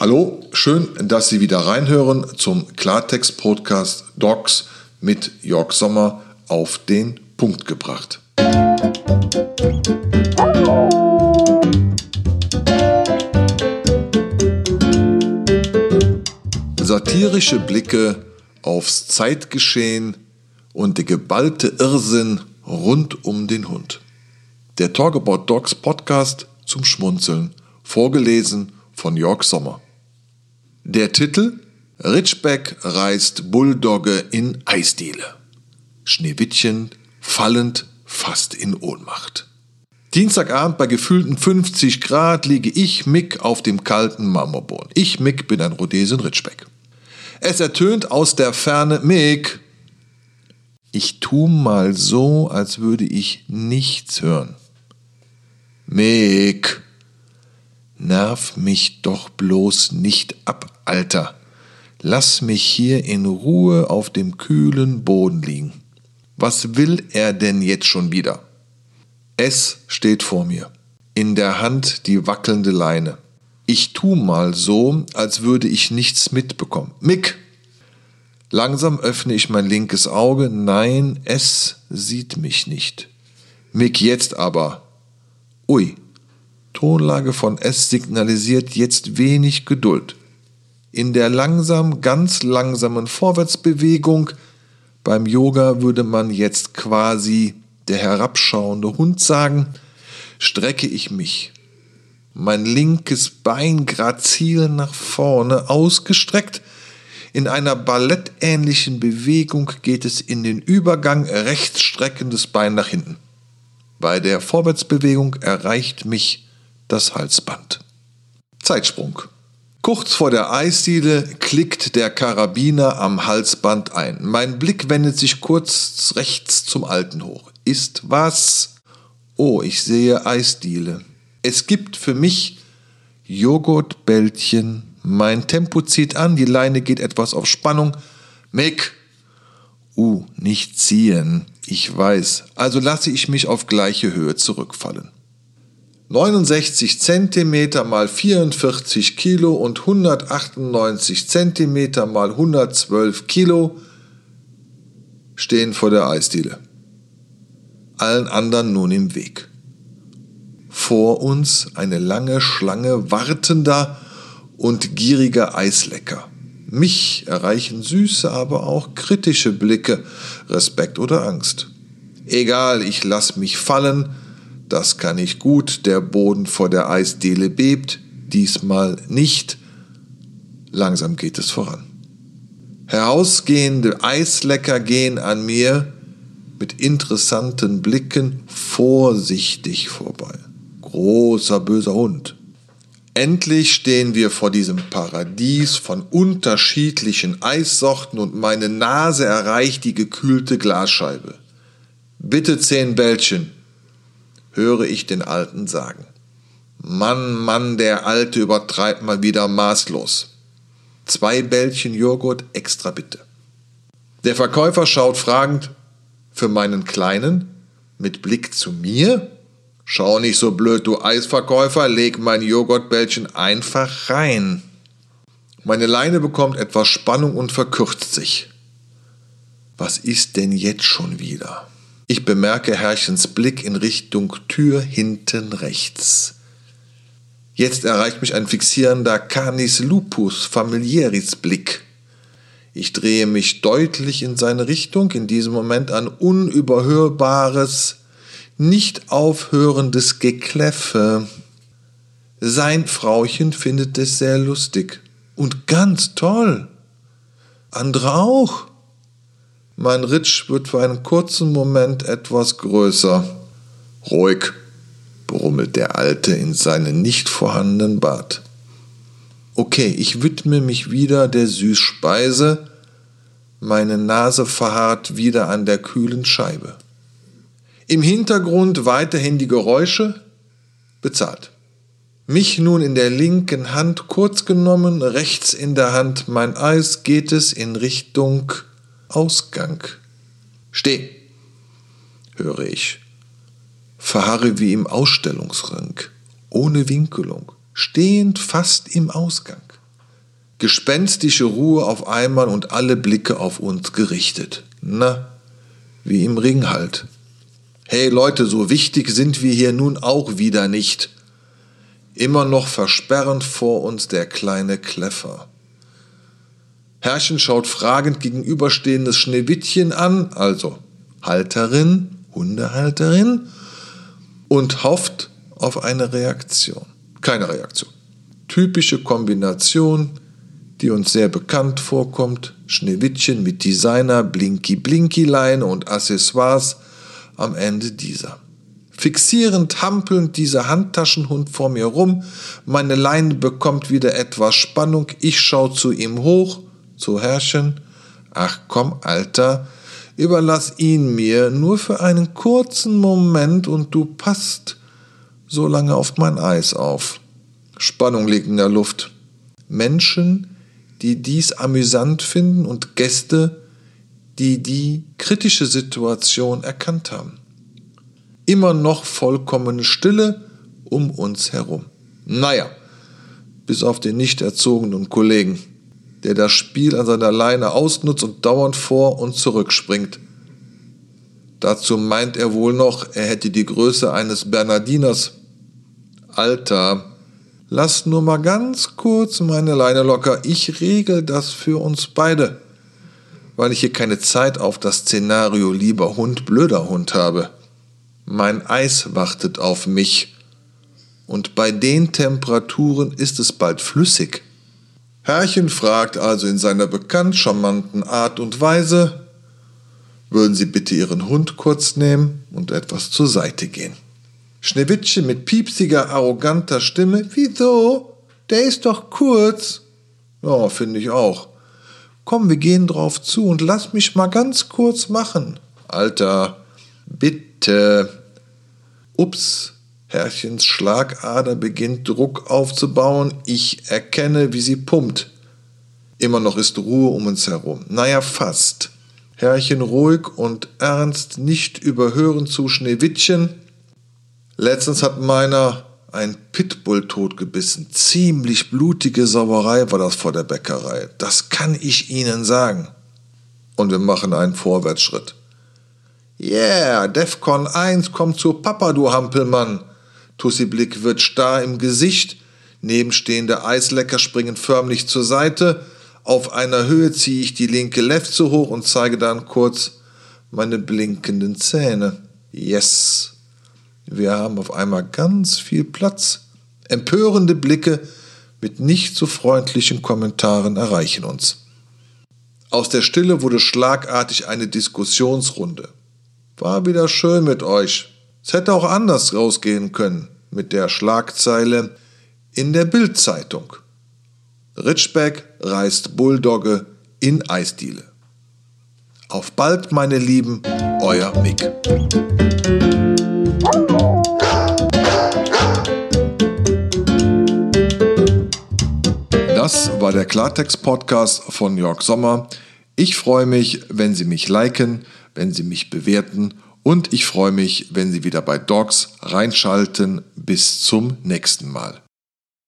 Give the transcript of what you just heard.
Hallo, schön, dass Sie wieder reinhören zum Klartext-Podcast Docs mit Jörg Sommer auf den Punkt gebracht. Satirische Blicke aufs Zeitgeschehen und der geballte Irrsinn rund um den Hund. Der Talk About Dogs Podcast zum Schmunzeln, vorgelesen von Jörg Sommer. Der Titel Ritschbeck reißt Bulldogge in Eisdiele. Schneewittchen fallend fast in Ohnmacht. Dienstagabend bei gefühlten 50 Grad liege ich, Mick, auf dem kalten Marmorboden. Ich, Mick, bin ein Rhodesien Ritschbeck. Es ertönt aus der Ferne, Mick. Ich tu mal so, als würde ich nichts hören. Mick. Nerv mich doch bloß nicht ab, Alter. Lass mich hier in Ruhe auf dem kühlen Boden liegen. Was will er denn jetzt schon wieder? Es steht vor mir. In der Hand die wackelnde Leine. Ich tu mal so, als würde ich nichts mitbekommen. Mick! Langsam öffne ich mein linkes Auge. Nein, es sieht mich nicht. Mick jetzt aber. Ui, Tonlage von S signalisiert jetzt wenig Geduld. In der langsam, ganz langsamen Vorwärtsbewegung beim Yoga würde man jetzt quasi der herabschauende Hund sagen, strecke ich mich. Mein linkes Bein grazil nach vorne ausgestreckt. In einer ballettähnlichen Bewegung geht es in den Übergang rechts streckendes Bein nach hinten. Bei der Vorwärtsbewegung erreicht mich das Halsband. Zeitsprung. Kurz vor der Eisdiele klickt der Karabiner am Halsband ein. Mein Blick wendet sich kurz rechts zum Alten hoch. Ist was? Oh, ich sehe Eisdiele. Es gibt für mich Joghurtbällchen. Mein Tempo zieht an, die Leine geht etwas auf Spannung. Mick! Uh, nicht ziehen. Ich weiß. Also lasse ich mich auf gleiche Höhe zurückfallen. 69 cm mal 44 Kilo und 198 cm mal 112 Kilo stehen vor der Eisdiele. Allen anderen nun im Weg. Vor uns eine lange Schlange wartender und gieriger Eislecker. Mich erreichen süße, aber auch kritische Blicke, Respekt oder Angst. Egal, ich lass mich fallen, das kann ich gut, der Boden vor der Eisdiele bebt, diesmal nicht. Langsam geht es voran. Herausgehende Eislecker gehen an mir mit interessanten Blicken vorsichtig vorbei. Großer böser Hund. Endlich stehen wir vor diesem Paradies von unterschiedlichen Eissorten und meine Nase erreicht die gekühlte Glasscheibe. Bitte zehn Bällchen, höre ich den Alten sagen. Mann, Mann, der Alte übertreibt mal wieder maßlos. Zwei Bällchen Joghurt extra bitte. Der Verkäufer schaut fragend für meinen Kleinen mit Blick zu mir. Schau nicht so blöd, du Eisverkäufer, leg mein Joghurtbällchen einfach rein. Meine Leine bekommt etwas Spannung und verkürzt sich. Was ist denn jetzt schon wieder? Ich bemerke Herrchens Blick in Richtung Tür hinten rechts. Jetzt erreicht mich ein fixierender Canis lupus familiaris Blick. Ich drehe mich deutlich in seine Richtung, in diesem Moment ein unüberhörbares, nicht aufhörendes Gekläffe. Sein Frauchen findet es sehr lustig und ganz toll. Andere auch. Mein Ritsch wird für einen kurzen Moment etwas größer. Ruhig, brummelt der Alte in seinen nicht vorhandenen Bart. Okay, ich widme mich wieder der Süßspeise. Meine Nase verharrt wieder an der kühlen Scheibe. Im Hintergrund weiterhin die Geräusche. Bezahlt. Mich nun in der linken Hand kurz genommen, rechts in der Hand mein Eis geht es in Richtung Ausgang. Steh, höre ich. Verharre wie im Ausstellungsring, ohne Winkelung, stehend fast im Ausgang. Gespenstische Ruhe auf einmal und alle Blicke auf uns gerichtet. Na, wie im Ring halt. Hey Leute, so wichtig sind wir hier nun auch wieder nicht. Immer noch versperrend vor uns der kleine Kläffer. Herrchen schaut fragend gegenüberstehendes Schneewittchen an, also Halterin, Hundehalterin, und hofft auf eine Reaktion. Keine Reaktion. Typische Kombination, die uns sehr bekannt vorkommt. Schneewittchen mit Designer, Blinky-Blinky-Leine und Accessoires am Ende dieser. Fixierend hampelnd dieser Handtaschenhund vor mir rum, meine Leine bekommt wieder etwas Spannung, ich schau zu ihm hoch, zu Herrchen. Ach komm, Alter, überlass ihn mir nur für einen kurzen Moment und du passt so lange auf mein Eis auf. Spannung liegt in der Luft. Menschen, die dies amüsant finden und Gäste, die die kritische Situation erkannt haben. Immer noch vollkommene Stille um uns herum. Naja, bis auf den nicht erzogenen Kollegen, der das Spiel an seiner Leine ausnutzt und dauernd vor und zurück springt. Dazu meint er wohl noch, er hätte die Größe eines Bernardiners. Alter, lass nur mal ganz kurz meine Leine locker, ich regel das für uns beide weil ich hier keine Zeit auf das Szenario lieber Hund, blöder Hund habe. Mein Eis wartet auf mich. Und bei den Temperaturen ist es bald flüssig. Herrchen fragt also in seiner bekannt charmanten Art und Weise, würden Sie bitte Ihren Hund kurz nehmen und etwas zur Seite gehen. Schneewittchen mit piepsiger, arroganter Stimme, wieso? Der ist doch kurz. Ja, finde ich auch. Komm, wir gehen drauf zu und lass mich mal ganz kurz machen. Alter, bitte. Ups, Herrchens Schlagader beginnt Druck aufzubauen. Ich erkenne, wie sie pumpt. Immer noch ist Ruhe um uns herum. Naja, fast. Herrchen ruhig und ernst, nicht überhören zu Schneewittchen. Letztens hat meiner ein Pitbull totgebissen. Ziemlich blutige Sauerei war das vor der Bäckerei. Das kann ich Ihnen sagen. Und wir machen einen Vorwärtsschritt. Yeah, Defcon 1 kommt zu Papa, du Hampelmann. Tussi Blick wird starr im Gesicht. Nebenstehende Eislecker springen förmlich zur Seite. Auf einer Höhe ziehe ich die linke Lefze hoch und zeige dann kurz meine blinkenden Zähne. Yes. Wir haben auf einmal ganz viel Platz. Empörende Blicke mit nicht so freundlichen Kommentaren erreichen uns. Aus der Stille wurde schlagartig eine Diskussionsrunde. War wieder schön mit euch. Es hätte auch anders rausgehen können mit der Schlagzeile in der Bildzeitung. Ritschbeck reißt Bulldogge in Eisdiele. Auf bald, meine Lieben, euer Mick. Das war der Klartext-Podcast von Jörg Sommer. Ich freue mich, wenn Sie mich liken, wenn Sie mich bewerten und ich freue mich, wenn Sie wieder bei Dogs reinschalten. Bis zum nächsten Mal.